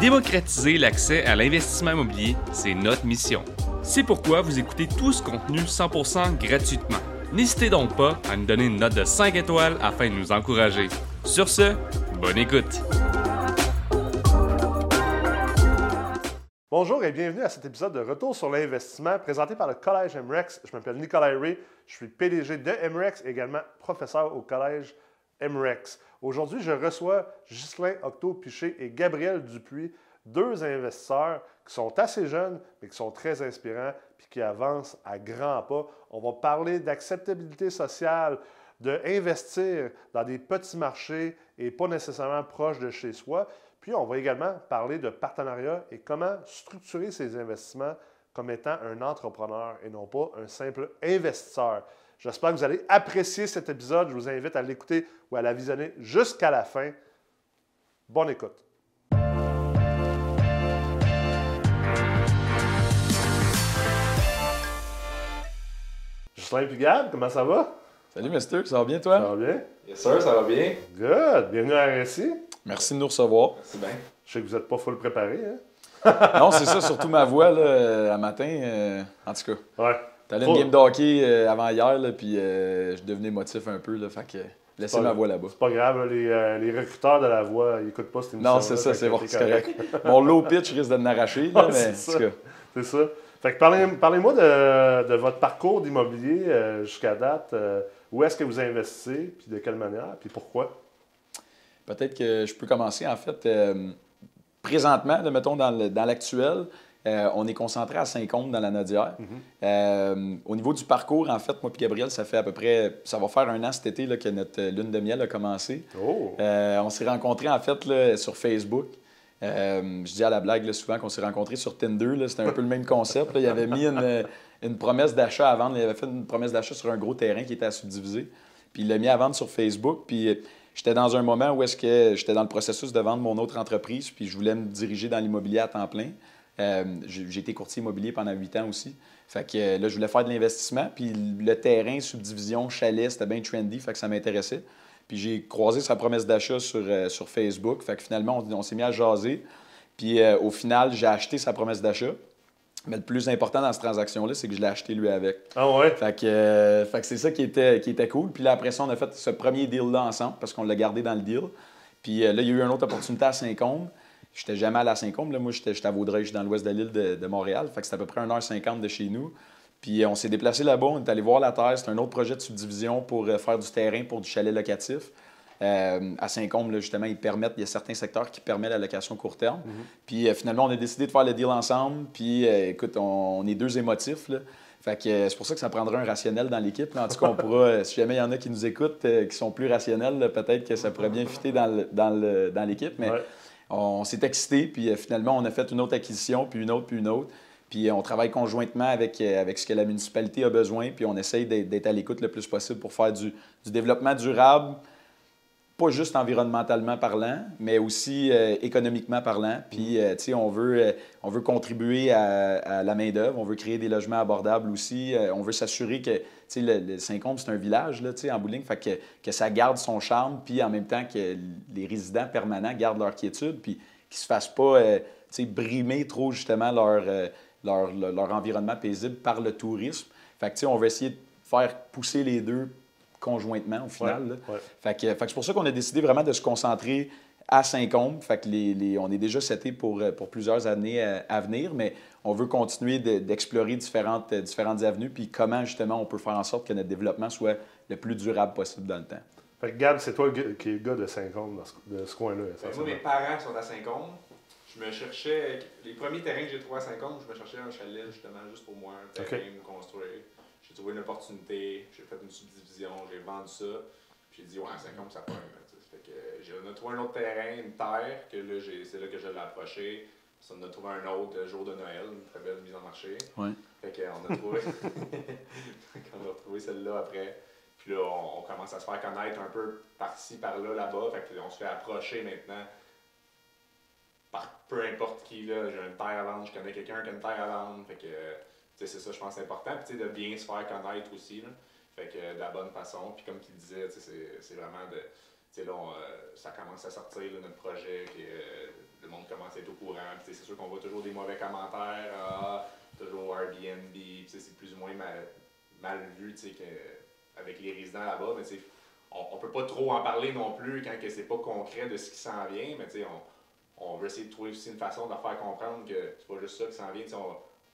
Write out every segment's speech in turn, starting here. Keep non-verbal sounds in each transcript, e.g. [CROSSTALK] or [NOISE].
Démocratiser l'accès à l'investissement immobilier, c'est notre mission. C'est pourquoi vous écoutez tout ce contenu 100% gratuitement. N'hésitez donc pas à nous donner une note de 5 étoiles afin de nous encourager. Sur ce, bonne écoute! Bonjour et bienvenue à cet épisode de Retour sur l'investissement présenté par le Collège MREX. Je m'appelle Nicolas Ray, je suis PDG de MREX et également professeur au Collège MREX. Aujourd'hui, je reçois Ghislain Octo-Piché et Gabriel Dupuis, deux investisseurs qui sont assez jeunes, mais qui sont très inspirants puis qui avancent à grands pas. On va parler d'acceptabilité sociale, d'investir dans des petits marchés et pas nécessairement proches de chez soi. Puis on va également parler de partenariat et comment structurer ces investissements comme étant un entrepreneur et non pas un simple investisseur. J'espère que vous allez apprécier cet épisode. Je vous invite à l'écouter ou à la visionner jusqu'à la fin. Bonne écoute. Justin et Gab, comment ça va? Salut, Mister, ça va bien, toi? Ça va bien? Yes, sir, ça va bien. Good. Bienvenue à RSI. Merci de nous recevoir. Merci bien. Je sais que vous n'êtes pas full préparé, hein? non, c'est ça, surtout ma voix, là, à matin. euh, en tout cas, Ouais. T'allais une game de hockey euh, avant hier, là, puis euh, je devenais émotif un peu, là, fait que laissez ma voix là-bas. C'est pas grave, là, les, euh, les recruteurs de la voix, ils n'écoutent pas cette émission. Non, c'est ça, c'est bon, correct. Mon low pitch risque de m'arracher, [LAUGHS] Ouais, mais c'est ça. C'est ça. Fait que parlez, parlez-moi de, de votre parcours d'immobilier jusqu'à date. Où est-ce que vous investissez, puis de quelle manière, puis pourquoi? peut-être que je peux commencer. En fait, présentement, mettons dans l'actuel, euh, on est concentré à Saint-Côme dans la Nodière. Euh, au niveau du parcours, en fait, moi et Gabriel, ça fait à peu près, ça va faire un an cet été là, que notre lune de miel a commencé. Oh! Euh, on s'est rencontrés en fait là, sur Facebook. Euh, je dis à la blague là, souvent qu'on s'est rencontrés sur Tinder. C'était un peu le même concept. Il avait mis une, une promesse d'achat à vendre. Il avait fait une promesse d'achat sur un gros terrain qui était à subdiviser. Puis il l'a mis à vendre sur Facebook. Puis euh, j'étais dans un moment où est-ce que j'étais dans le processus de vendre mon autre entreprise. Puis je voulais me diriger dans l'immobilier à temps plein. Euh, j'ai été courtier immobilier pendant huit ans aussi. Fait que euh, là, je voulais faire de l'investissement. Puis le terrain, subdivision, chalet, c'était bien trendy. Fait que ça m'intéressait. Puis j'ai croisé sa promesse d'achat sur, euh, sur Facebook. Fait que finalement, on, on s'est mis à jaser. Puis euh, au final, j'ai acheté sa promesse d'achat. Mais le plus important dans cette transaction-là, c'est que je l'ai acheté lui avec. Ah ouais? Fait que, euh, fait que c'est ça qui était, qui était cool. Puis là, après ça, on a fait ce premier deal-là ensemble parce qu'on l'a gardé dans le deal. Puis là, il y a eu une autre opportunité à Saint-Côme. J'étais jamais à Saint-Côme. Là, moi, j'étais à Vaudreuil, je suis dans l'ouest de l'île de, de Montréal. Fait que c'est à peu près 1h50 de chez nous. Puis euh, on s'est déplacé là-bas, on est allé voir la terre. C'est un autre projet de subdivision pour euh, faire du terrain pour du chalet locatif. Euh, à Saint-Côme, justement, ils permettent, il y a certains secteurs qui permettent la location court terme. Puis euh, finalement, on a décidé de faire le deal ensemble. Puis euh, écoute, on, on est deux émotifs. Là. Fait que c'est pour ça que ça prendra un rationnel dans l'équipe. En tout cas, on pourra, si jamais il y en a qui nous écoutent, qui sont plus rationnels, peut-être que ça pourrait bien fitter dans le- dans l'équipe. Mais Ouais. On s'est excité, puis euh, finalement, on a fait une autre acquisition, puis une autre, puis une autre. Puis euh, on travaille conjointement avec, euh, avec ce que la municipalité a besoin, puis on essaye d'être d'être à l'écoute le plus possible pour faire du, du développement durable, pas juste environnementalement parlant, mais aussi euh, économiquement parlant. Puis, euh, tu sais, on veut, euh, on veut contribuer à, à la main-d'œuvre, on veut créer des logements abordables aussi. On veut s'assurer que, tu sais, le, le Saint-Côme, c'est un village, là, tu sais, en bowling, fait que, que ça garde son charme, puis en même temps que les résidents permanents gardent leur quiétude, puis qu'ils ne se fassent pas, tu sais, brimer trop, justement, leur, leur, leur- leur environnement paisible par le tourisme. Fait que, tu sais, on va essayer de faire pousser les deux conjointement, au final. Ouais. Fait que, fait que c'est pour ça qu'on a décidé vraiment de se concentrer à Saint-Côme. Fait que les, les- on est déjà seté pour, euh, pour plusieurs années euh, à venir, mais on veut continuer de- d'explorer différentes, euh, différentes avenues, puis comment justement on peut faire en sorte que notre développement soit le plus durable possible dans le temps. Fait que Gab, c'est toi le gars- qui est le gars de Saint-Côme dans ce, de ce coin-là, Ben, moi, mes parents sont à Saint-Côme. Je me cherchais, les premiers terrains que j'ai trouvés à Saint-Côme, je me cherchais un chalet justement juste pour moi, un terrain, me construire. J'ai trouvé une opportunité, j'ai fait une subdivision, j'ai vendu ça. Puis j'ai dit, ouais, à Saint-Côme, ça pogne. Fait que euh, j'ai on trouvé un autre terrain, une terre, que là, j'ai- c'est là que je l'ai approché. Ça, on a trouvé un autre euh, jour de Noël, une très belle mise en marché. Ouais. Fait qu'on a trouvé. [LAUGHS] Qu'on a retrouvé celle-là après. Puis là, on, on commence à se faire connaître un peu par-ci, par-là, là-bas. Fait que là, on se fait approcher maintenant par peu importe qui. là. J'ai une terre à vendre, je connais quelqu'un qui a une terre à vendre. Fait que, euh, c'est ça, je pense, important. Puis, de bien se faire connaître aussi. Là. Fait que, de la bonne façon. Puis, comme tu disais, c'est- vraiment de. Tu sais, là, euh, ça commence à sortir, notre projet, qui est, euh, le monde commence à être au courant. C'est sûr qu'on voit toujours des mauvais commentaires, ah, toujours Airbnb, c'est plus ou moins mal, mal vu que, avec les résidents là-bas. Mais on ne peut pas trop en parler non plus quand c'est pas concret de ce qui s'en vient. Mais on, on veut essayer de trouver aussi une façon de faire comprendre que c'est pas juste ça qui s'en vient.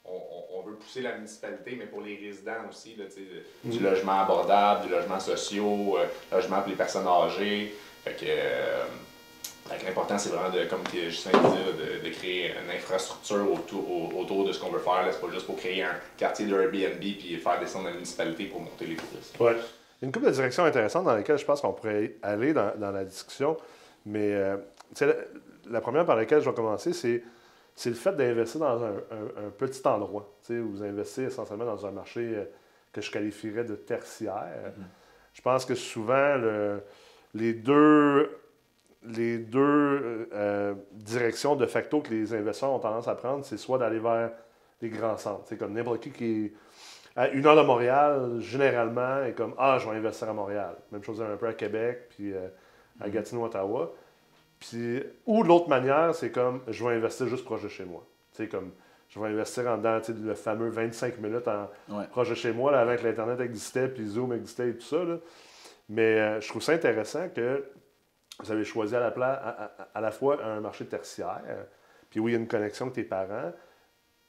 On, on, veut pousser la municipalité, mais pour les résidents aussi, là, du mm. logement abordable, du logement social, euh, logement pour les personnes âgées. Fait que, euh, l'important, c'est vraiment, de, comme Justin disait, de, de, créer une infrastructure autour, autour de ce qu'on veut faire. C'est pas juste pour créer un quartier de Airbnb puis faire descendre la municipalité pour monter les touristes. Ouais. Une couple de directions intéressantes dans lesquelles je pense qu'on pourrait aller dans, dans, la discussion. Mais euh, la, la, première par laquelle je vais commencer, c'est, c'est le fait d'investir dans un, un, petit endroit. Où vous investissez essentiellement dans un marché euh, que je qualifierais de tertiaire. Mm-hmm. Je pense que souvent, le, les deux, les deux euh, directions de facto que les investisseurs ont tendance à prendre, c'est soit d'aller vers les grands centres. C'est comme n'importe qui qui est à une heure de Montréal, généralement, est comme Ah, je vais investir à Montréal. Même chose un peu à Québec, puis euh, à mm-hmm. Gatineau, Ottawa. Puis, ou de l'autre manière, c'est comme je vais investir juste proche de chez moi. C'est comme je vais investir en dedans le fameux 25 minutes en proche de chez moi, là, avant que l'Internet existait, puis Zoom existait et tout ça. Là. Mais euh, je trouve ça intéressant que vous avez choisi à la, à, la fois un marché tertiaire, puis oui, il y a une connexion avec tes parents,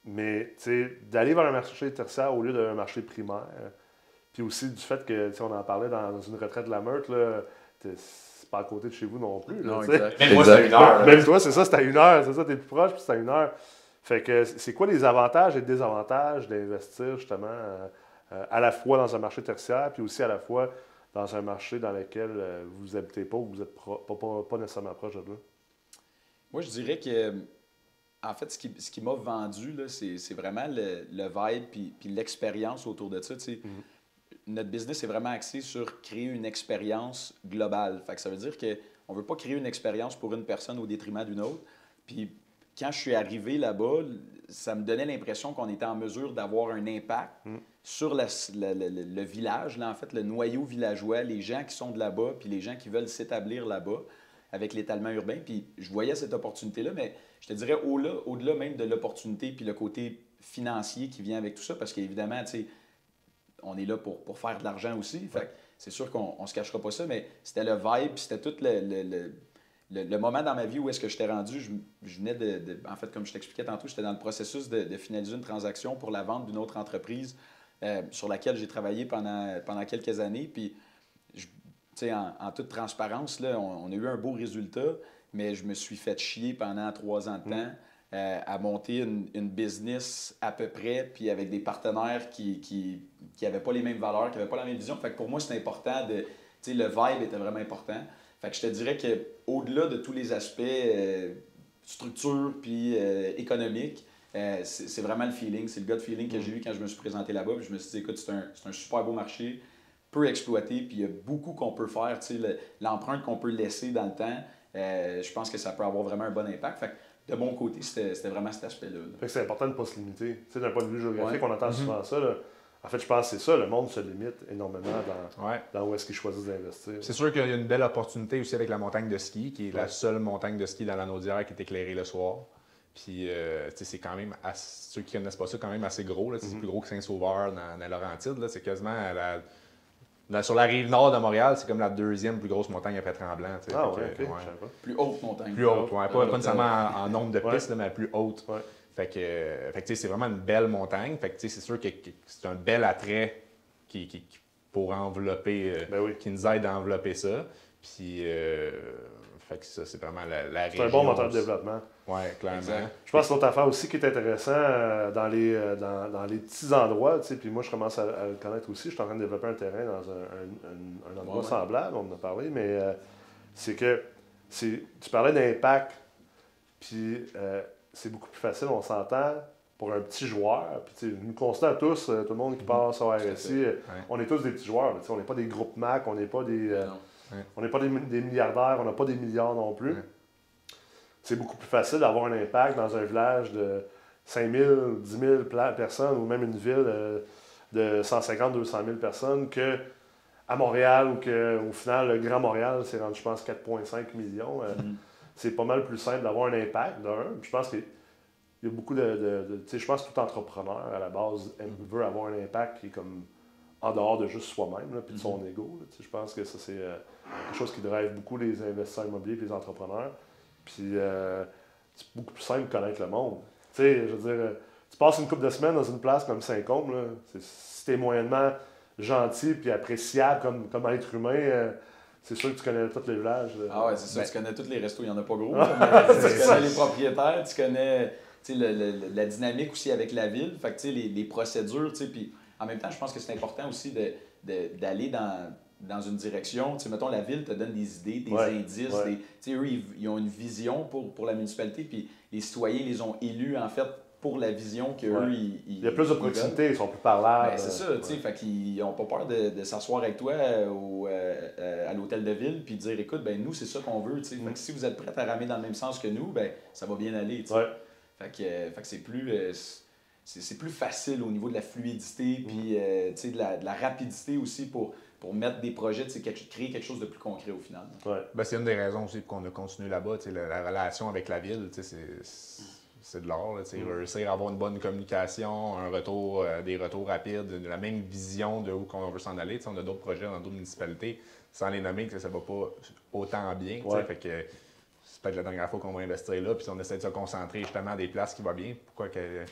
mais d'aller vers un marché tertiaire au lieu d'un marché primaire, puis aussi du fait que, on en parlait dans une retraite de la Meurthe, c'est pas à côté de chez vous non plus. non, Même moi, c'est à une heure. Même toi, c'est ça, c'est à une heure, c'est ça, t'es plus proche, puis c'est à une heure. Fait que c'est quoi les avantages et désavantages d'investir justement euh, à la fois dans un marché tertiaire, puis aussi à la fois dans un marché dans lequel euh, vous n'habitez pas ou vous n'êtes pas, nécessairement proche de là? Moi, je dirais que, en fait, ce qui, ce qui m'a vendu, c'est vraiment le, le vibe puis, puis l'expérience autour de ça. Mm-hmm. Notre business est vraiment axé sur créer une expérience globale. Fait que ça veut dire qu'on ne veut pas créer une expérience pour une personne au détriment d'une autre. Puis quand je suis arrivé là-bas, ça me donnait l'impression qu'on était en mesure d'avoir un impact mm. sur le, village, là, en fait, le noyau villageois, les gens qui sont de là-bas, puis les gens qui veulent s'établir là-bas avec l'étalement urbain. Puis je voyais cette opportunité-là, mais je te dirais au-delà, au-delà même de l'opportunité, puis le côté financier qui vient avec tout ça, parce qu'évidemment, tu sais, on est là pour, pour faire de l'argent aussi. Fait c'est sûr qu'on ne se cachera pas ça, mais c'était le vibe, c'était tout le le, moment dans ma vie où est-ce que je t'ai rendu, je, venais de, En fait, comme je t'expliquais tantôt, j'étais dans le processus de, finaliser une transaction pour la vente d'une autre entreprise euh, sur laquelle j'ai travaillé pendant, pendant quelques années. Puis, en, en toute transparence, là, on, a eu un beau résultat, mais je me suis fait chier pendant trois ans de temps. Euh, à monter une, business à peu près, puis avec des partenaires qui qui, qui pas les mêmes valeurs, qui n'avaient pas la même vision. Fait pour moi, c'est important de. Le vibe était vraiment important. Fait je te dirais qu'au-delà de tous les aspects euh, structure puis euh, économique, euh, c'est vraiment le feeling, c'est le gut feeling que j'ai eu quand je me suis présenté là-bas. je me suis dit, écoute, c'est un, un, super beau marché, peu exploité, puis il y a beaucoup qu'on peut faire. L'empreinte qu'on peut laisser dans le temps, je pense que ça peut avoir vraiment un bon impact. De mon côté, c'était vraiment cet aspect-là. C'est important de ne pas se limiter. D'un point de vue géographique, on entend mm-hmm. souvent ça. Là. En fait, je pense que c'est ça, le monde se limite énormément dans, où est-ce qu'ils choisissent d'investir. C'est sûr qu'il y a une belle opportunité aussi avec la montagne de ski, qui est la seule montagne de ski dans la Naudière qui est éclairée le soir. Puis, euh, c'est quand même, ceux qui connaissent pas ça, quand même assez gros. C'est mhm. plus gros que Saint-Sauveur dans, dans Laurentide. C'est quasiment sur la rive nord de Montréal, c'est comme la deuxième plus grosse montagne après Tremblant. Ah ouais, Plus haute montagne. Plus haute, ouais. Pas, nécessairement en, nombre de pistes, mais plus haute. Fait que, euh, fait c'est vraiment une belle montagne. Fait que, c'est sûr que, c'est un bel attrait qui, qui, pour envelopper, euh, ben qui nous aide à envelopper ça. Puis, euh, fait que ça, c'est vraiment la, la C'est un bon moteur de développement. Oui, clairement. Je pense que l'autre affaire aussi qui est intéressant dans, les, dans, dans, les petits endroits, tu sais, puis moi, je commence à, le connaître aussi. Je suis en train de développer un terrain dans un, un, endroit semblable, on en a parlé, mais c'est que tu parlais d'impact, puis c'est beaucoup plus facile, on s'entend, pour un petit joueur. Puis, nous constatons tous, euh, tout le monde qui mhm. passe au RSI, euh, on est tous des petits joueurs. on n'est pas des groupes Mac, on n'est pas des, euh, on n'est pas des, milliardaires, on n'a pas des milliards non plus. C'est beaucoup plus facile d'avoir un impact dans un village de 5 000, 10 000 personnes ou même une ville de 150, 200 000 personnes que à Montréal ou qu'au final, le Grand Montréal, c'est rendu, je pense, 4,5 millions. Mhm c'est pas mal plus simple d'avoir un impact, d'un. Je pense qu'il y a beaucoup de. de, tu sais, je pense que tout entrepreneur, à la base, veut avoir un impact qui est comme en dehors de juste soi-même, puis de son ego. je pense que ça, c'est euh, quelque chose qui drive beaucoup les investisseurs immobiliers et les entrepreneurs. Puis euh, c'est beaucoup plus simple de connaître le monde. Tu sais, je veux dire, euh, tu passes une couple de semaines dans une place comme Saint-Côme, si tu es moyennement gentil puis appréciable comme, comme être humain, c'est sûr que tu connais tous les villages. Ah ouais, c'est ça. Ben tu connais tous les restos, il n'y en a pas gros. tu connais les propriétaires, tu connais la dynamique aussi avec la ville. Fait que, les, les procédures, puis en même temps, je pense que c'est important aussi d'aller dans, dans une direction. Tu sais, mettons, la ville te donne des idées, des indices. tu sais, eux, ils, ont une vision pour, pour la municipalité, puis les citoyens les ont élus, en fait, pour la vision qu'eux, ils, Il y a plus de proximité, ils sont plus parlables. Ben, c'est ça, tu sais, fait qu'ils n'ont pas peur de, de s'asseoir avec toi au, euh, euh, à l'hôtel de ville, puis dire, écoute, ben nous, c'est ça qu'on veut, tu sais. Fait que si vous êtes prêts à ramer dans le même sens que nous, ben ça va bien aller, tu sais. Fait que, fait que c'est plus... Euh, c'est plus facile au niveau de la fluidité, puis euh, de, la, de, la, rapidité aussi pour, pour mettre des projets, créer quelque chose de plus concret au final. Ouais. Ben, c'est une des raisons aussi qu'on a continué là-bas. La, la, relation avec la ville, c'est de l'or. Mm. Réussir à avoir une bonne communication, un retour, euh, des retours rapides, la même vision de où on veut s'en aller. on a d'autres projets dans d'autres municipalités, sans les nommer, ça ne va pas autant bien. Fait que, c'est peut-être la dernière fois qu'on va investir là, puis on essaie de se concentrer justement à des places qui vont bien. Pourquoi que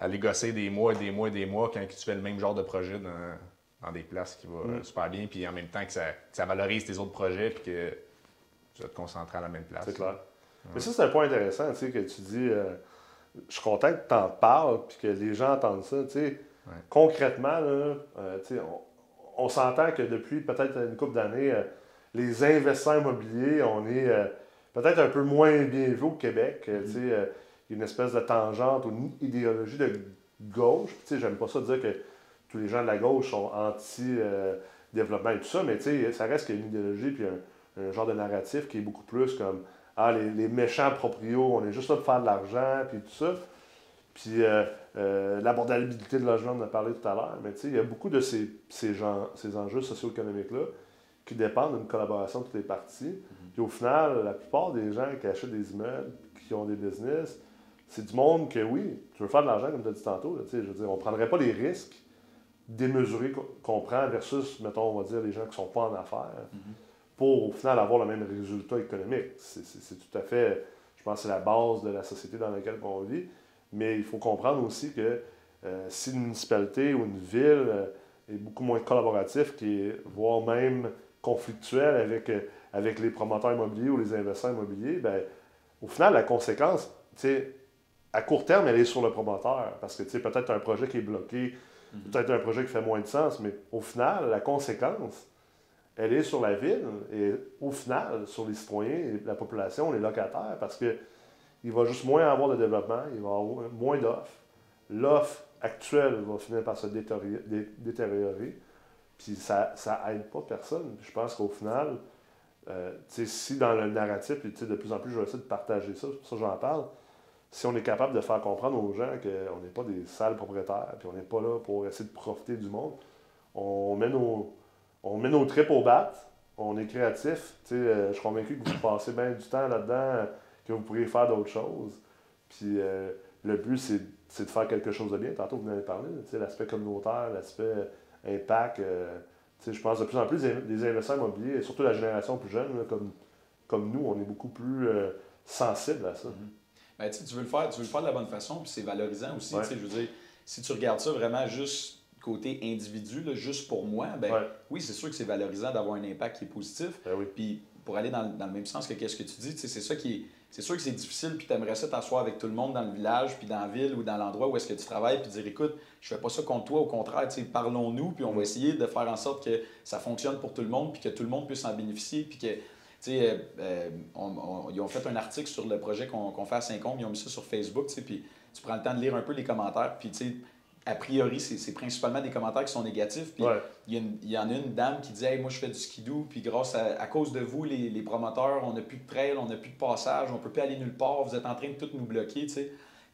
aller gosser des mois et des mois et des mois quand tu fais le même genre de projet dans, des places qui vont mm. super bien, puis en même temps que ça, valorise tes autres projets, puis que tu vas te concentrer à la même place. C'est clair. Mais ça, c'est un point intéressant, tu sais, que tu dis, euh, je suis content que tu en parles, puis que les gens entendent ça, tu sais. Concrètement, là, euh, tu sais, on, s'entend que depuis peut-être une couple d'années, euh, les investisseurs immobiliers, on est peut-être un peu moins bien vus au Québec, tu sais une espèce de tangente ou une idéologie de gauche. Tu sais, j'aime pas ça dire que tous les gens de la gauche sont anti-développement et tout ça, mais tu sais, ça reste qu'il y a une idéologie puis un, genre de narratif qui est beaucoup plus comme Ah, les, méchants proprios, on est juste là pour faire de l'argent, puis tout ça. Puis euh, euh, l'abordabilité de logement, on en a parlé tout à l'heure, mais tu sais, il y a beaucoup de ces, ces, gens, ces enjeux socio-économiques-là qui dépendent d'une collaboration de toutes les parties. Mm-hmm. Puis au final, la plupart des gens qui achètent des immeubles, qui ont des business, c'est du monde que oui, tu veux faire de l'argent, comme tu as dit tantôt. je veux dire, on ne prendrait pas les risques démesurés qu'on prend versus, mettons, on va dire, les gens qui ne sont pas en affaires mm-hmm. pour au final avoir le même résultat économique. C'est tout à fait, je pense, c'est la base de la société dans laquelle on vit. Mais il faut comprendre aussi que euh, si une municipalité ou une ville euh, est beaucoup moins collaborative, qui est, voire même conflictuelle avec, euh, avec les promoteurs immobiliers ou les investisseurs immobiliers, ben, au final, la conséquence, tu sais, à court terme, elle est sur le promoteur. Parce que, tu sais, peut-être un projet qui est bloqué, mhm. peut-être un projet qui fait moins de sens, mais au final, la conséquence, elle est sur la ville et au final, sur les citoyens, la population, les locataires, parce que il va juste moins avoir de développement, il va avoir moins d'offres. L'offre actuelle va finir par se détériorer, puis ça n'aide pas personne. je pense qu'au final, euh, si dans le narratif, de plus en plus, je vais essayer de partager ça, c'est pour ça que j'en parle, si on est capable de faire comprendre aux gens qu'on n'est pas des sales propriétaires, puis on n'est pas là pour essayer de profiter du monde, on met nos, on met nos tripes au bat, on est créatif. Euh, je suis convaincu que vous passez bien du temps là-dedans, que vous pourriez faire d'autres choses. Puis euh, le but, c'est de faire quelque chose de bien. Tantôt, vous en avez parlé, l'aspect communautaire, l'aspect impact. Euh, je pense de plus en plus des, investisseurs immobiliers, surtout la génération plus jeune, comme, comme nous, on est beaucoup plus sensible à ça. Mm-hmm. Ben, tu veux le faire, tu veux le faire de la bonne façon, puis c'est valorisant aussi. Je veux dire, si tu regardes ça vraiment juste côté individu, juste pour moi, ben oui, c'est sûr que c'est valorisant d'avoir un impact qui est positif. Ben puis pour aller dans, le même sens que qu'est-ce que tu dis, c'est ça qui est. C'est sûr que c'est difficile, puis tu aimerais ça t'asseoir avec tout le monde dans le village, puis dans la ville ou dans l'endroit où est-ce que tu travailles, puis dire écoute, je fais pas ça contre toi, au contraire, parlons-nous, puis on va mm. essayer de faire en sorte que ça fonctionne pour tout le monde, puis que tout le monde puisse en bénéficier, puis que sais, euh, euh, ils ont fait un article sur le projet qu'on fait à Saint-Combe, ils ont mis ça sur Facebook, puis tu prends le temps de lire un peu les commentaires, puis a priori, c'est principalement des commentaires qui sont négatifs. Puis il y, en a une dame qui dit hey, Moi, je fais du skidoo, puis grâce à, cause de vous, les, promoteurs, on n'a plus de trail, on n'a plus de passage, on peut plus aller nulle part, vous êtes en train de tout nous bloquer.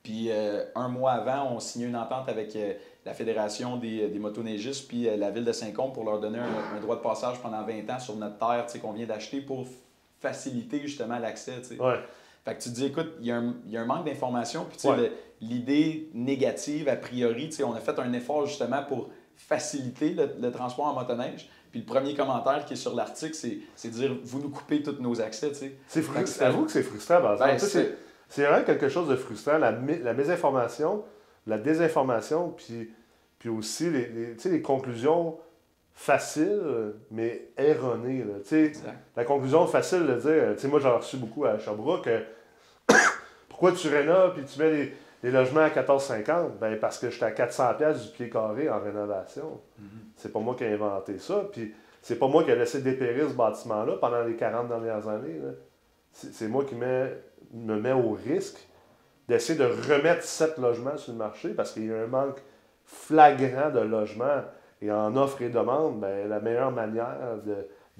Puis euh, un mois avant, on signait une entente avec la Fédération des, des motoneigistes puis la ville de Saint-Combe pour leur donner un, droit de passage pendant 20 ans sur notre terre qu'on vient d'acheter pour faciliter justement l'accès. Ouais. Fait que tu te dis, écoute, il y, a un- il y a un manque d'information. Puis, Ouais. l'idée négative, a priori, on a fait un effort justement pour faciliter le, le transport en motoneige. Puis, le premier commentaire qui est sur l'article, c'est de dire, vous nous coupez tous nos accès. C'est frustrant. c'est- Avoue que c'est frustrant. Ben, c'est- vraiment quelque chose de frustrant, la, la mésinformation, la désinformation, puis, puis aussi les, les- conclusions faciles, mais erronées. là. La conclusion facile de dire, moi j'en ai reçu beaucoup à Sherbrooke, euh, [COUGHS] pourquoi tu rénoves puis tu mets les, les logements à 14,50? Ben parce que j'étais à 400$ piastres du pied carré en rénovation. C'est pas moi qui ai inventé ça, puis c'est pas moi qui ai laissé dépérir ce bâtiment-là pendant les 40 dernières années. C'est c'est moi qui mets- me mets au risque d'essayer de remettre sept logements sur le marché parce qu'il y a un manque flagrant de logements. Et en offre et demande, ben, la meilleure manière de,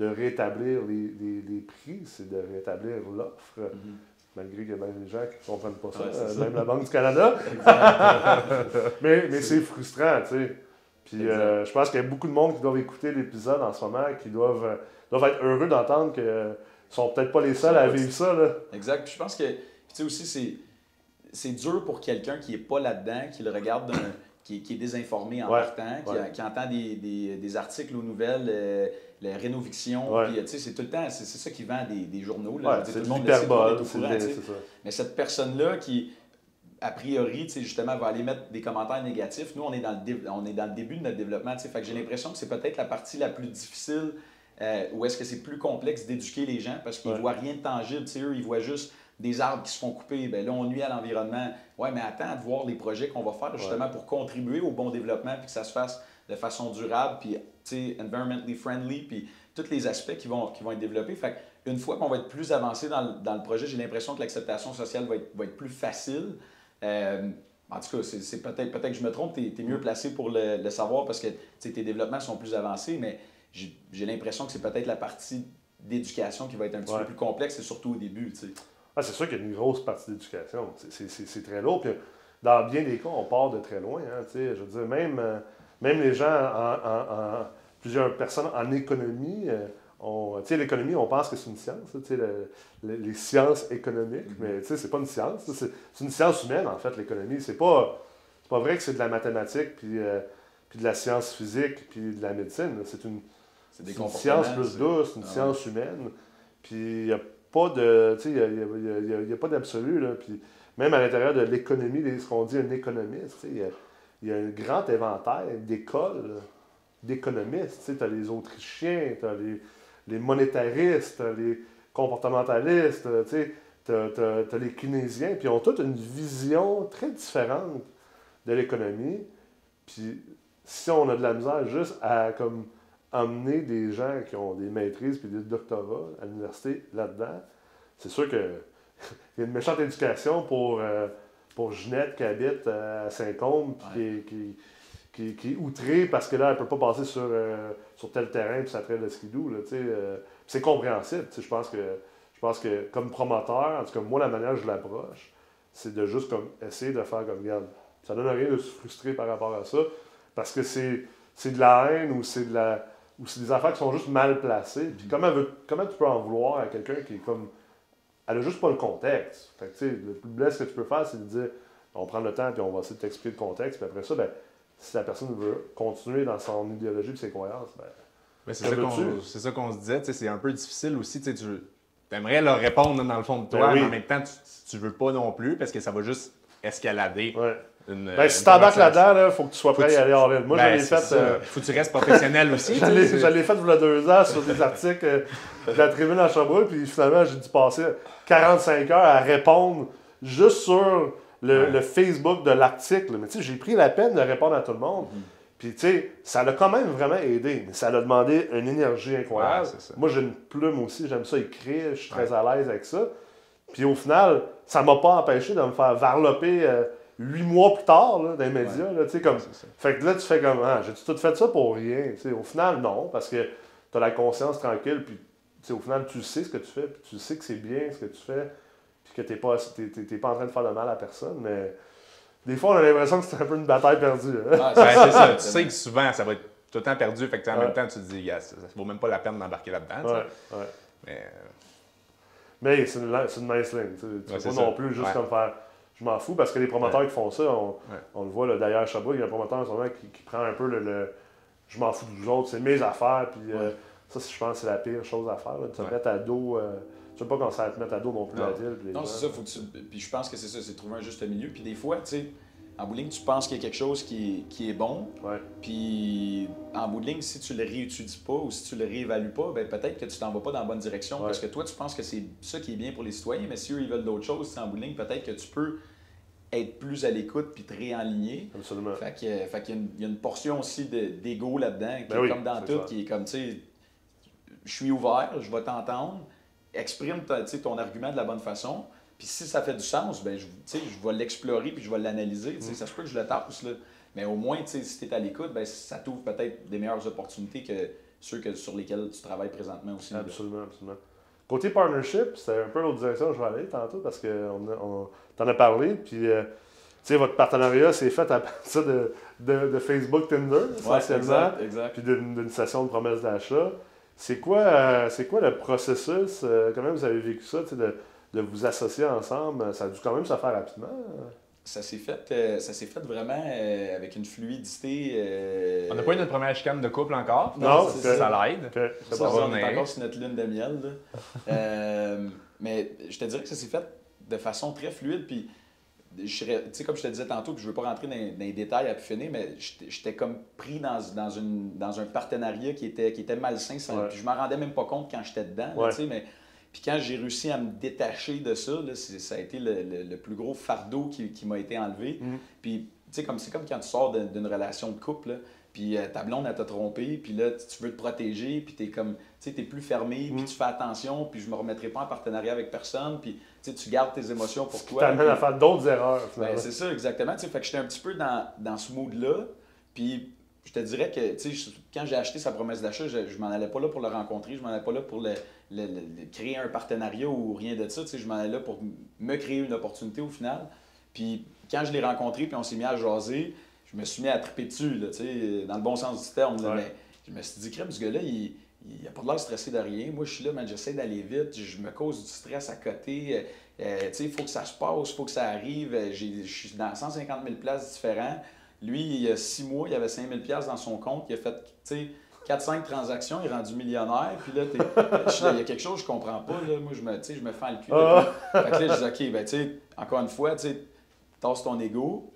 de rétablir les, les- les prix, c'est de rétablir l'offre. Mhm. Malgré qu'il y a bien des gens qui ne comprennent pas ça, Ouais, c'est euh, ça. même la Banque du Canada. [LAUGHS] mais mais c'est frustrant, tu sais. Puis euh, je pense qu'il y a beaucoup de monde qui doivent écouter l'épisode en ce moment, qui doivent, euh, doivent être heureux d'entendre qu'ils ne sont peut-être pas les seuls à vivre ça. Là. Exact. Puis je pense que, tu sais aussi, c'est, c'est dur pour quelqu'un qui n'est pas là-dedans, qui le regarde, qui, qui est désinformé en Ouais, partant, qui, ouais. qui entend des, des, des articles aux nouvelles, euh, les rénoviction. Ouais. Sais, c'est tout le temps, c'est, ça qui vend des, des journaux. Là. C'est tout le monde au courant, ça. Mais cette personne-là qui, a priori, justement, va aller mettre des commentaires négatifs. Nous, on est dans le, dé- on est dans le début de notre développement. Fait que j'ai l'impression que c'est peut-être la partie la plus difficile euh, où est-ce que c'est plus complexe d'éduquer les gens parce qu'ils ne Ouais. voient rien de tangible. Eux, ils voient juste des arbres qui se font couper. Ben là, on nuit à l'environnement. Ouais, mais attends de voir les projets qu'on va faire justement pour contribuer au bon développement puis que ça se fasse de façon durable puis, tu sais, environmentally friendly puis tous les aspects qui vont, qui vont être développés. Fait une fois qu'on va être plus avancé dans le, dans le projet, j'ai l'impression que l'acceptation sociale va être, va être plus facile. Euh, en tout cas, c'est c'est peut-être peut que je me trompe, tu es, mieux placé pour le, le savoir parce que tes développements sont plus avancés, mais j'ai j'ai l'impression que c'est peut-être la partie d'éducation qui va être un petit Ouais. peu plus complexe, et surtout au début. tu sais. Ah, c'est sûr qu'il y a une grosse partie d'éducation. C'est- très lourd. Puis, dans bien des cas, on part de très loin. hein, je veux dire, même, euh, même les gens, en, en- en- plusieurs personnes en économie, euh, l'économie, on pense que c'est une science, le- le- les sciences économiques, mais tu sais, c'est pas une science. C'est une science humaine, en fait, l'économie. C'est pas, pas vrai que c'est de la mathématique, puis, euh, puis de la science physique, puis de la médecine. C'est une, science plus douce, une Ah ouais. science humaine. Puis il n'y a pas de. Il y a- pas d'absolu. même à l'intérieur de l'économie, ce qu'on dit un économiste, il y a, un grand éventail d'écoles d'économistes. Tu as les Autrichiens, tu as les, les monétaristes, t'as les comportementalistes, tu as, les kinésiens, puis ils ont toutes une vision très différente de l'économie. Puis si on a de la misère juste à comme emmener des gens qui ont des maîtrises puis des doctorats à l'université là-dedans, c'est sûr que [LAUGHS] il y a une méchante éducation pour, euh, pour Ginette qui habite à Saint-Côme puis qui, est- qui, qui- qui est outrée parce que là, elle ne peut pas passer sur, euh, sur tel terrain puis ça traite le skidoo. Euh, c'est compréhensible. Je pense, que, je pense que comme promoteur, en tout cas, moi, la manière dont je l'approche, c'est de juste comme essayer de faire comme, regarde, ça donne rien de se frustrer par rapport à ça parce que c'est de la haine ou c'est de la ou c'est des affaires qui sont juste mal placées. Puis comment, veut- comment tu peux en vouloir à quelqu'un qui est comme. Elle a juste pas le contexte. Fait que, tu sais, le plus blesse que tu peux faire, c'est de dire on prend le temps puis on va essayer de t'expliquer le contexte. Puis après ça, ben, si la personne veut continuer dans son idéologie et ses croyances, ben, c'est Ça qu'on c'est ça qu'on se disait, tu sais, c'est un peu difficile aussi, tu aimerais leur répondre dans le fond de toi, Ben oui. mais en même temps, tu, tu veux pas non plus parce que ça va juste escalader ouais. Une. Ben, une si t'embarques là-dedans, il faut que tu sois prêt à aller hors ligne. Moi, Ben, je l'ai c'est fait. euh, Faut que tu restes professionnel aussi. [LAUGHS] Je l'ai fait il y a deux ans sur des [LAUGHS] articles euh, de la tribune à Sherbrooke, puis finalement, j'ai dû passer 45 heures à répondre juste sur le, Ouais. le Facebook de l'article. Mais tu sais, j'ai pris la peine de répondre à tout le monde. Mhm. Puis tu sais, ça l'a quand même vraiment aidé, mais ça l'a demandé une énergie incroyable. Ouais. Moi, j'ai une plume aussi, j'aime ça écrire, je suis très à l'aise avec ça. Puis au final, ça m'a pas empêché de me faire varloper euh, huit mois plus tard là, dans les médias. là, tu sais, comme, fait que là, tu fais comme, ah, j'ai tout fait ça pour rien. Tu sais, au final, non, parce que tu as la conscience tranquille, puis tu sais, au final, tu sais ce que tu fais, puis tu sais que c'est bien ce que tu fais, puis que tu n'es pas, t'es- t'es- t'es pas en train de faire de mal à personne, mais des fois, on a l'impression que c'est un peu une bataille perdue. hein. Ah, Ben, c'est ça. Tu [LAUGHS] sais que souvent, ça va être tout le temps perdu. Fait que, en Ouais. même temps, tu te dis, Yes, ça, ça vaut même pas la peine d'embarquer là-dedans. tu sais. Ouais, ouais. Mais, euh, Mais c'est une, une nice ligne. Tu Ouais, peux c'est pas ça. non plus juste Ouais. comme faire. Je m'en fous parce que les promoteurs qui font ça, on, Ouais. on le voit là, derrière à Sherbrooke, il y a un promoteur en ce moment qui, qui prend un peu le, le- je m'en fous de vous autres, c'est mes affaires. Puis euh, ça, je pense que c'est la pire chose à faire. là, de se Ouais. mettre à dos. euh, tu veux pas commencer à te mettre à dos non plus Non. la ville. Non, c'est ça, faut que tu... Puis je pense que c'est ça, c'est trouver un juste milieu. Puis des fois, tu sais, en bout de ligne, tu penses qu'il y a quelque chose qui est, qui est bon, Ouais. puis en bout de ligne, si tu le réétudies pas ou si tu le réévalues pas, ben peut-être que tu t'en vas pas dans la bonne direction Ouais. parce que toi, tu penses que c'est ça qui est bien pour les citoyens, mais si eux, ils veulent d'autres choses, en bout de ligne, peut-être que tu peux être plus à l'écoute puis te réaligner. Absolument. Fait qu'il y, a une- il y a une portion aussi de- d'ego là-dedans, Ben oui, comme dans tout, ça. qui est comme, tu sais, je suis ouvert, je vais t'entendre, exprime ton argument de la bonne façon, puis si ça fait du sens, ben, je, je vais l'explorer puis je vais l'analyser. Mm. Ça se peut que je le tape, là. Mais au moins, si tu es à l'écoute, ben, ça t'ouvre peut-être des meilleures opportunités que ceux que, sur lesquels tu travailles présentement aussi. là. Absolument, absolument. Côté partnership, c'est un peu l'autre direction que je vais aller tantôt parce que on, a- on t'en as parlé. Puis, euh, votre partenariat s'est fait à [LAUGHS] partir de, de, de Facebook Tinder, Ouais, essentiellement, exact, exact. puis d'une session de promesse d'achat. C'est quoi, euh, c'est quoi le processus? euh, comment vous avez vécu ça, de, de vous associer ensemble? Ça a dû quand même se faire rapidement. Ça s'est fait, euh, ça s'est fait vraiment euh, avec une fluidité. euh, On n'a pas eu notre première chicane de couple encore. Non, c'est ça l'aide. Ça, va on est encore sur notre lune de miel. là. [LAUGHS] Euh, mais je te dirais que ça s'est fait de façon très fluide. Puis, je serais- tu sais, comme je te disais tantôt, puis je ne veux pas rentrer dans, dans les détails à pu finir, mais j'étais comme pris dans, dans, une, dans un partenariat qui était, qui était malsain. sans- Ouais. Puis je m'en rendais même pas compte quand j'étais dedans. là, Ouais. tu sais, mais, puis quand j'ai réussi à me détacher de ça, là, ça a été le, le- le plus gros fardeau qui, qui m'a été enlevé. Mhm. Puis, tu sais, comme, c'est comme quand tu sors d'une relation de couple, là, puis euh, ta blonde, elle t'a trompé, puis là, tu tu veux te protéger, puis t'es comme, tu sais, t'es plus fermé, puis Mm. tu fais attention, puis je me remettrai pas en partenariat avec personne, puis tu tu gardes tes émotions pour Tu toi. t'amènes puis- à faire d'autres erreurs, ben, c'est ça, exactement. Tu sais, fait que j'étais un petit peu dans, dans ce mood-là. Puis je te dirais que, tu sais, je- quand j'ai acheté sa promesse d'achat, je, je m'en allais pas là pour le rencontrer, je m'en allais pas là pour le, le- le- le- créer un partenariat ou rien de ça. Tu sais, je m'en allais là pour me créer une opportunité au final. Puis quand je l'ai rencontré, puis on s'est mis à jaser, je me suis mis à triper dessus, là, tu sais, dans le bon sens du terme. là. Ouais. mais je me suis dit, crème, ce gars-là, il, il a pas de l'air stressé de rien. Moi, je suis là, man, j'essaie d'aller vite, je me cause du stress à côté. Euh, euh, tu sais, il faut que ça se passe, il faut que ça arrive. Euh, Je suis dans 150 000 places différents. Lui, il y a six mois, il avait 5 000 piastres dans son compte. Il a fait, tu sais, 4-5 transactions, il est rendu millionnaire. Puis là, là, [LAUGHS] il y a quelque chose que je comprends pas. Là. Moi, je me, je me fends le cul. Ah. Fait que là, je dis, OK, ben, tu sais, encore une fois, tu tasse ton ego,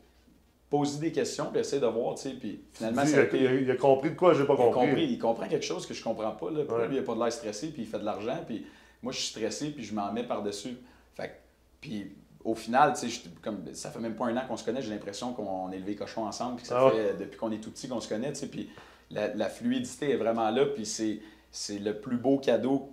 pose des questions, puis essaie de voir, tu sais. Puis finalement, Il ça a a, été- il a- il a compris de quoi j'ai pas il compris. compris, il comprend quelque chose que je comprends pas. Là. Pourquoi Ouais. lui, il a pas de l'air stressé, puis il fait de l'argent, puis moi, je suis stressé, puis je m'en mets par-dessus. Fait que- puis au final, tu sais, je- comme, ça fait même pas un an qu'on se connaît, j'ai l'impression qu'on est élevé cochon ensemble, puis que ça Ah fait depuis qu'on est tout petit qu'on se connaît, tu sais, puis la, la fluidité est vraiment là, puis c'est, c'est le plus beau cadeau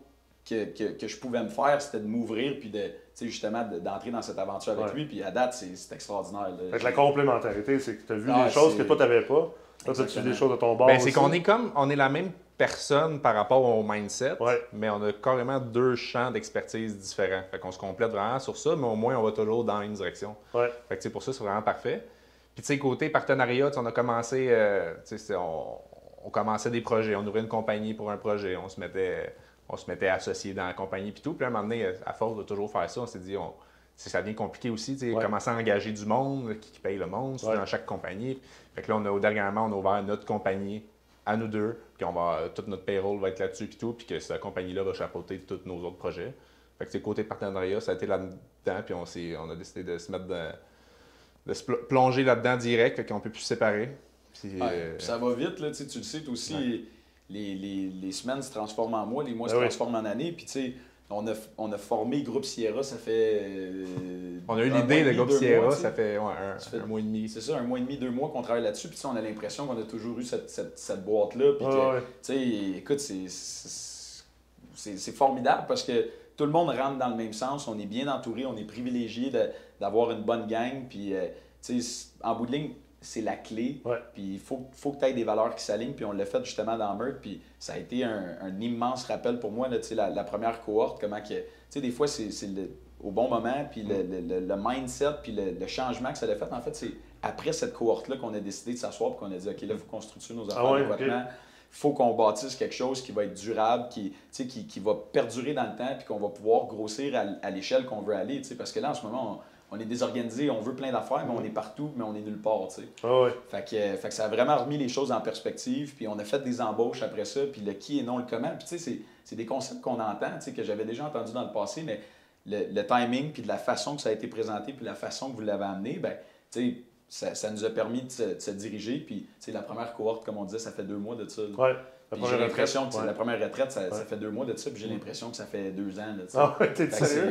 que, que, que je pouvais me faire, c'était de m'ouvrir, puis de, tu sais, justement, de- d'entrer dans cette aventure avec Ouais. lui, puis à date, c'est, c'est extraordinaire. là. Fait que la complémentarité, c'est que tu as vu Ah, des choses que toi, tu n'avais pas. Là, tu as vu des choses de ton bord. Ben, c'est qu'on est comme, on est la même personne par rapport au mindset, Ouais. mais on a carrément deux champs d'expertise différents. Fait qu'on se complète vraiment sur ça, mais au moins on va toujours dans une direction. Ouais. Fait que pour ça, c'est vraiment parfait. Puis tu sais, côté partenariat, on a commencé, euh, on, on commençait des projets, on ouvrait une compagnie pour un projet, on se mettait, on se mettait associé dans la compagnie puis tout. Puis à un moment donné, à force de toujours faire ça, on s'est dit, on, ça devient compliqué aussi, tu sais, Ouais. commencer à engager du monde, qui, qui paye le monde, dans chaque compagnie. Fait que là, on a, dernièrement, on a ouvert notre compagnie à nous deux, puis on va, euh, toute notre payroll va être là-dessus puis tout, puis que cette compagnie-là va chapeauter tous nos autres projets. Fait que c'est côté partenariat, ça a été là-dedans, puis on, on a décidé de se mettre de, de se pl- plonger là-dedans direct, fait qu'on peut plus se séparer. Puis, Ouais, euh, puis ça va vite, là, tu le sais, aussi, Ouais. les, les, les semaines se transforment en mois, les mois Ben se oui. transforment en années, puis tu sais, on a, on a formé Groupe Sierra, ça fait... euh, on a eu l'idée de Groupe Sierra, mois, ça fait ouais, un, Ça fait- un mois et demi. C'est ça, un mois et demi, deux mois qu'on travaille là-dessus, puis on a l'impression qu'on a toujours eu cette, cette, cette boîte-là, puis que, ouais. écoute, c'est- formidable parce que tout le monde rentre dans le même sens, on est bien entouré, on est privilégié d'avoir une bonne gang, puis, euh, tu sais, en bout de ligne, c'est la clé. Ouais. Puis il faut, faut que tu aies des valeurs qui s'alignent, puis on l'a fait justement dans Meurthe, puis ça a été un, un immense rappel pour moi, là, la, la première cohorte, comment que, tu sais, des fois, c'est au bon moment, puis le, le- le- le mindset, puis le, le changement que ça a fait, en fait, c'est après cette cohorte-là qu'on a décidé de s'asseoir, puis qu'on a dit, OK, là, faut qu'on structure nos affaires Ah ouais, adéquatement. faut qu'on bâtisse quelque chose qui va être durable, qui, qui, qui va perdurer dans le temps, puis qu'on va pouvoir grossir à, à l'échelle qu'on veut aller. Parce que là, en ce moment, on, est désorganisé, on veut plein d'affaires, mais on est partout, mais on est nulle part. Ah ouais. fait, que, fait que ça a vraiment remis les choses en perspective, puis on a fait des embauches après ça, puis le qui et non le comment. Puis tu sais, c'est des concepts qu'on entend, que j'avais déjà entendu dans le passé, mais le, le, timing, puis de la façon que ça a été présenté, puis la façon que vous l'avez amené, ben, tu sais, ça, ça, nous a permis de se, diriger. Puis, la première cohorte, comme on disait, ça fait deux mois de ça. Ouais. J'ai l'impression que la première retraite, ça, fait deux mois de ça, puis j'ai l'impression que ça fait deux ans. ah?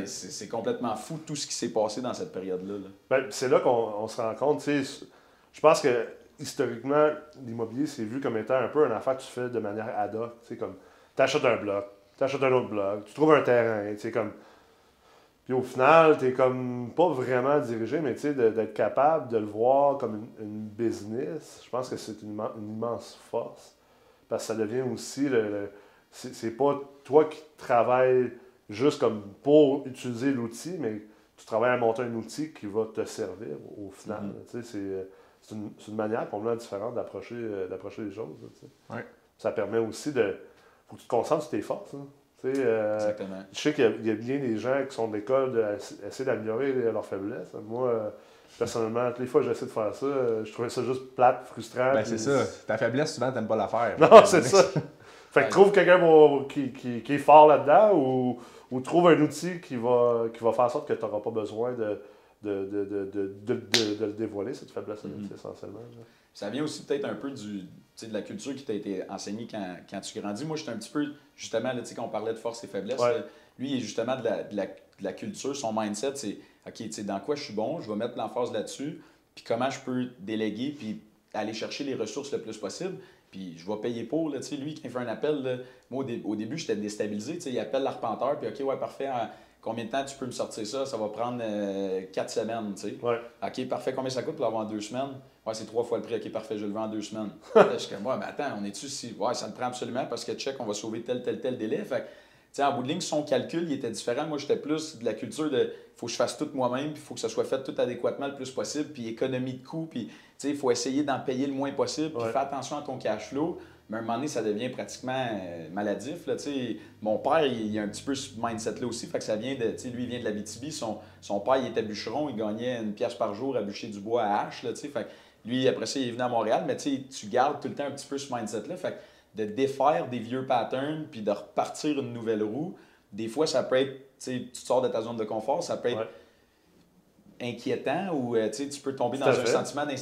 C'est complètement fou tout ce qui s'est passé dans cette période-là. Ben, c'est là, qu'on se rend compte. Je pense que historiquement, l'immobilier, c'est vu comme étant un peu une affaire que tu fais de manière ad hoc. comme, tu achètes un bloc, tu achètes un autre bloc, tu trouves un terrain. Comme, puis au final, tu comme pas vraiment dirigé, mais tu d'être capable de le voir comme une, business, je pense que c'est une, immense force. Parce que ça devient aussi le. c'est pas toi qui travailles juste comme pour utiliser l'outil, mais tu travailles à monter un outil qui va te servir au final. Mm-hmm. C'est une, une, manière complètement différente d'approcher euh, les choses. Ça permet aussi de. faut que tu te concentres sur tes forces. Hein. Euh, Exactement. Je sais qu'il y, a bien des gens qui sont de l'école d'essayer d'améliorer leurs faiblesses. Moi, euh, personnellement, toutes les fois que j'essaie de faire ça, euh, je trouvais ça juste plate, frustrant. Ben, c'est ça. Ta faiblesse, souvent, t'aimes pas la faire. [LAUGHS] Non, c'est ça. [LAUGHS] fait que trouve quelqu'un qui, qui, est fort là-dedans ou, ou, trouve un outil qui va, qui va faire en sorte que tu n'auras pas besoin de, de, de, de, de, le dévoiler, cette faiblesse-là, mm-hmm. essentiellement. Ça vient aussi peut-être un peu du, de la culture qui t'a été enseignée quand, quand, tu grandis. Moi, j'étais un petit peu, justement, là, quand on parlait de force et faiblesse, lui, il est justement de la, de, la, de la, culture, son mindset, c'est OK, dans quoi je suis bon, je vais mettre l'emphase là-dessus, puis comment je peux déléguer, puis aller chercher les ressources le plus possible. Puis je vais payer pour. Là, lui, quand il fait un appel, moi au, début, j'étais déstabilisé. Il appelle l'arpenteur, puis OK, ouais, parfait. combien de temps tu peux me sortir ça? Ça va prendre euh, quatre semaines. Ouais. OK, parfait. Combien ça coûte pour l'avoir en deux semaines? Ouais, c'est trois fois le prix. OK, parfait, je le vends en deux semaines. [LAUGHS] je suis comme, ouais, mais attends, on est-tu si. Ouais, ça me prend absolument parce que check, on va sauver tel, tel, tel délai. Fait en bout de ligne, son calcul, il était différent. Moi, j'étais plus de la culture de il faut que je fasse tout moi-même, puis il faut que ça soit fait tout adéquatement le plus possible, puis économie de coûts, puis il faut essayer d'en payer le moins possible, puis faire attention à ton cash flow. Mais à un moment donné, ça devient pratiquement euh, maladif. Là, mon père, il, a un petit peu ce mindset-là aussi. Fait que ça vient de. Lui, il vient de la BTB. Son, son père, il était bûcheron. Il gagnait une pièce par jour à bûcher du bois à hache. Là, fait lui, après ça, il est venu à Montréal, mais tu gardes tout le temps un petit peu ce mindset-là. Fait de défaire des vieux patterns puis de repartir une nouvelle roue, des fois, ça peut être, tu sors de ta zone de confort, ça peut être inquiétant ou euh, tu peux tomber dans un sentiment ben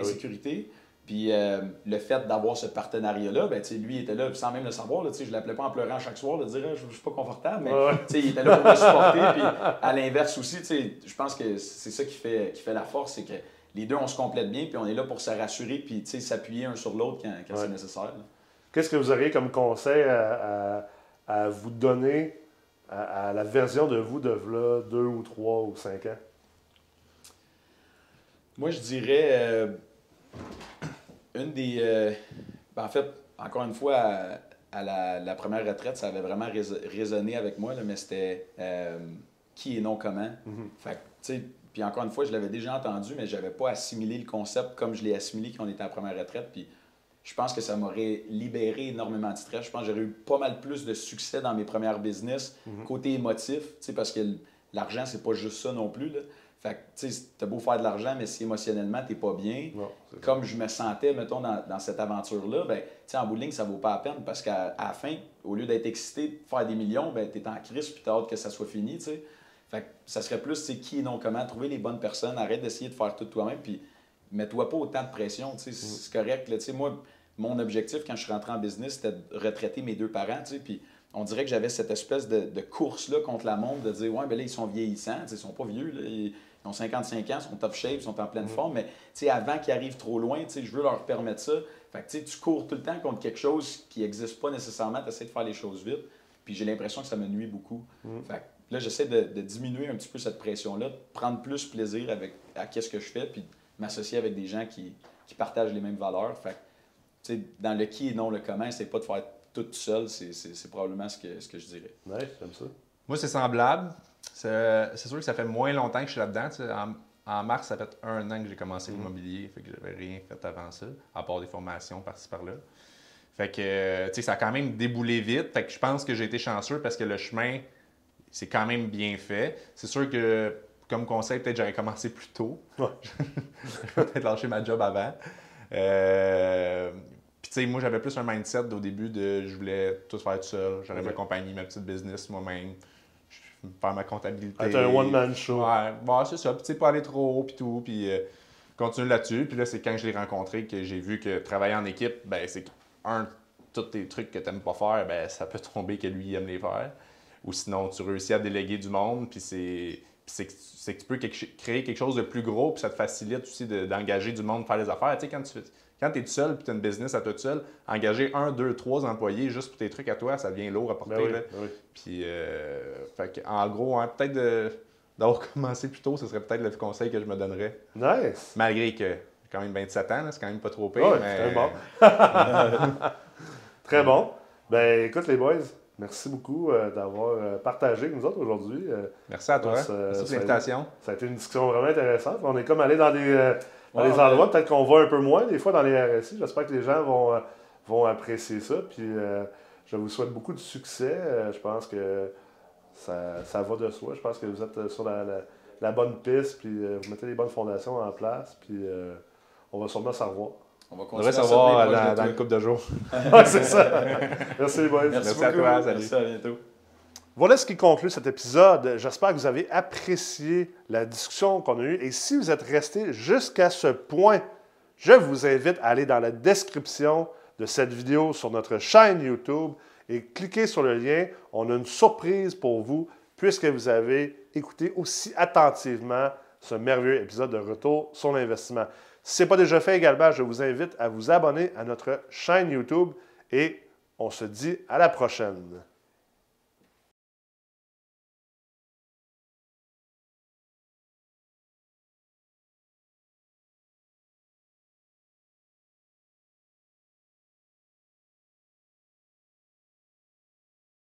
d'insécurité. Puis euh, le fait d'avoir ce partenariat-là, ben, lui, il était là sans même le savoir. Là, je ne l'appelais pas en pleurant chaque soir, de dire je ne suis pas confortable, mais il était là pour me supporter. [LAUGHS] Puis à l'inverse aussi, je pense que c'est ça qui fait, qui fait la force, c'est que les deux, on se complète bien, puis on est là pour se rassurer, puis s'appuyer un sur l'autre quand, c'est nécessaire. Qu'est-ce que vous auriez comme conseil à, vous donner à, la version de vous de là, deux ou trois ou cinq ans? Moi, je dirais euh, [CLEARS THROAT] une des. Euh, ben, en fait, encore une fois, à, la, première retraite, ça avait vraiment résonné avec moi, mais c'était euh, qui et non comment. Mm-hmm. Fait tu sais, puis encore une fois, je l'avais déjà entendu, mais je n'avais pas assimilé le concept comme je l'ai assimilé quand on était en première retraite. Puis je pense que ça m'aurait libéré énormément de stress. Je pense que j'aurais eu pas mal plus de succès dans mes premières business, mhm. côté émotif, parce que l'argent, c'est pas juste ça non plus. Là. Fait que, tu sais, beau faire de l'argent, mais si émotionnellement, t'es pas bien, comme je me sentais, mettons, dans, cette aventure-là, ben, tu sais, en bout de ligne, ça vaut pas la peine parce qu'à la fin, au lieu d'être excité de faire des millions, ben, t'es en crise puis t'as hâte que ça soit fini, tu sais. Fait que ça serait plus, c'est qui et non comment, trouver les bonnes personnes, arrête d'essayer de faire tout toi-même, puis mets-toi pas autant de pression, sais, c'est mm. correct, moi, mon objectif quand je suis rentré en business, c'était de retraiter mes deux parents, puis on dirait que j'avais cette espèce de, course-là contre la montre, de dire, ouais, ben là, ils sont vieillissants, ils sont pas vieux, là, ils ont 55 ans, ils sont top shape, ils sont en pleine mm. forme, mais avant qu'ils arrivent trop loin, je veux leur permettre ça. Fait que, tu cours tout le temps contre quelque chose qui n'existe pas nécessairement, tu essaies de faire les choses vite, puis j'ai l'impression que ça me nuit beaucoup. Mm. Fait Là, j'essaie de, diminuer un petit peu cette pression-là, de prendre plus plaisir avec, à qu'est-ce que je fais, puis m'associer avec des gens qui, partagent les mêmes valeurs. Fait dans le qui et non le comment, c'est pas de faire tout seul, c'est probablement ce que, ce que je dirais. Oui, j'aime ça. Moi, c'est semblable. C'est sûr que ça fait moins longtemps que je suis là-dedans. En, en, mars, ça fait un an que j'ai commencé mm-hmm. l'immobilier, fait que j'avais rien fait avant ça, à part des formations par-ci par-là. Fait que, tu sais, ça a quand même déboulé vite. Fait que je pense que j'ai été chanceux parce que le chemin, c'est quand même bien fait. C'est sûr que, comme conseil, peut-être j'aurais commencé plus tôt. Ouais. [LAUGHS] J'aurais peut-être lâché ma job avant. Euh, Puis, tu sais, moi, j'avais plus un mindset au début de je voulais tout faire tout seul. J'aurais ma compagnie, ma petite business moi-même. Je- Faire ma comptabilité. Être un one-man show. Ouais, bon, c'est ça. Puis, tu sais, pas aller trop haut, puis tout. Puis, euh, continuer là-dessus. Puis là, c'est quand je l'ai rencontré que j'ai vu que travailler en équipe, ben, c'est un, tous tes trucs que tu n'aimes pas faire, ben, ça peut [LAUGHS] tomber que lui il aime les faire. Ou sinon, tu réussis à déléguer du monde, puis c'est. C'est que, tu peux créer quelque chose de plus gros, puis ça te facilite aussi de- d'engager du monde pour faire les affaires. Tu sais, quand tu quand es tout seul, puis tu as une business à toi seul, engager un, deux, trois employés juste pour tes trucs à toi, ça devient lourd à porter. Ben oui, là. ben oui. Puis, euh, fait en gros, hein, peut-être de- d'avoir [LAUGHS] commencé plus tôt, ce serait peut-être le conseil que je me donnerais. Nice. Malgré que j'ai quand même 27 ans, c'est quand même pas trop pire. Ouais, mais... c'est [LAUGHS] bon. [LAUGHS] Très bon. Ben, écoute, les boys, merci beaucoup euh, d'avoir euh, partagé avec nous autres aujourd'hui. Euh, Merci à toi. Merci l'invitation. ça a été une discussion vraiment intéressante. On est comme allé dans des, dans Ouais, des ouais. endroits, peut-être qu'on va un peu moins des fois dans les RSI. J'espère que les gens vont, vont apprécier ça. Puis je vous souhaite beaucoup de succès. Je pense que ça, ça va de soi. Je pense que vous êtes sur la, la- la bonne piste. Puis vous mettez les bonnes fondations en place. Puis on va sûrement s'en revoir. On va On continuer devrait à savoir s'appeler dans, une couple de jours. [LAUGHS] [LAUGHS] Ouais, c'est ça. Merci boys. Merci, Merci à toi, salut. Merci, à bientôt. Voilà ce qui conclut cet épisode. J'espère que vous avez apprécié la discussion qu'on a eue. Et si vous êtes resté jusqu'à ce point, je vous invite à aller dans la description de cette vidéo sur notre chaîne YouTube et cliquer sur le lien. On a une surprise pour vous puisque vous avez écouté aussi attentivement ce merveilleux épisode de Retour sur l'investissement. Si ce n'est pas déjà fait également, je vous invite à vous abonner à notre chaîne YouTube et on se dit à la prochaine.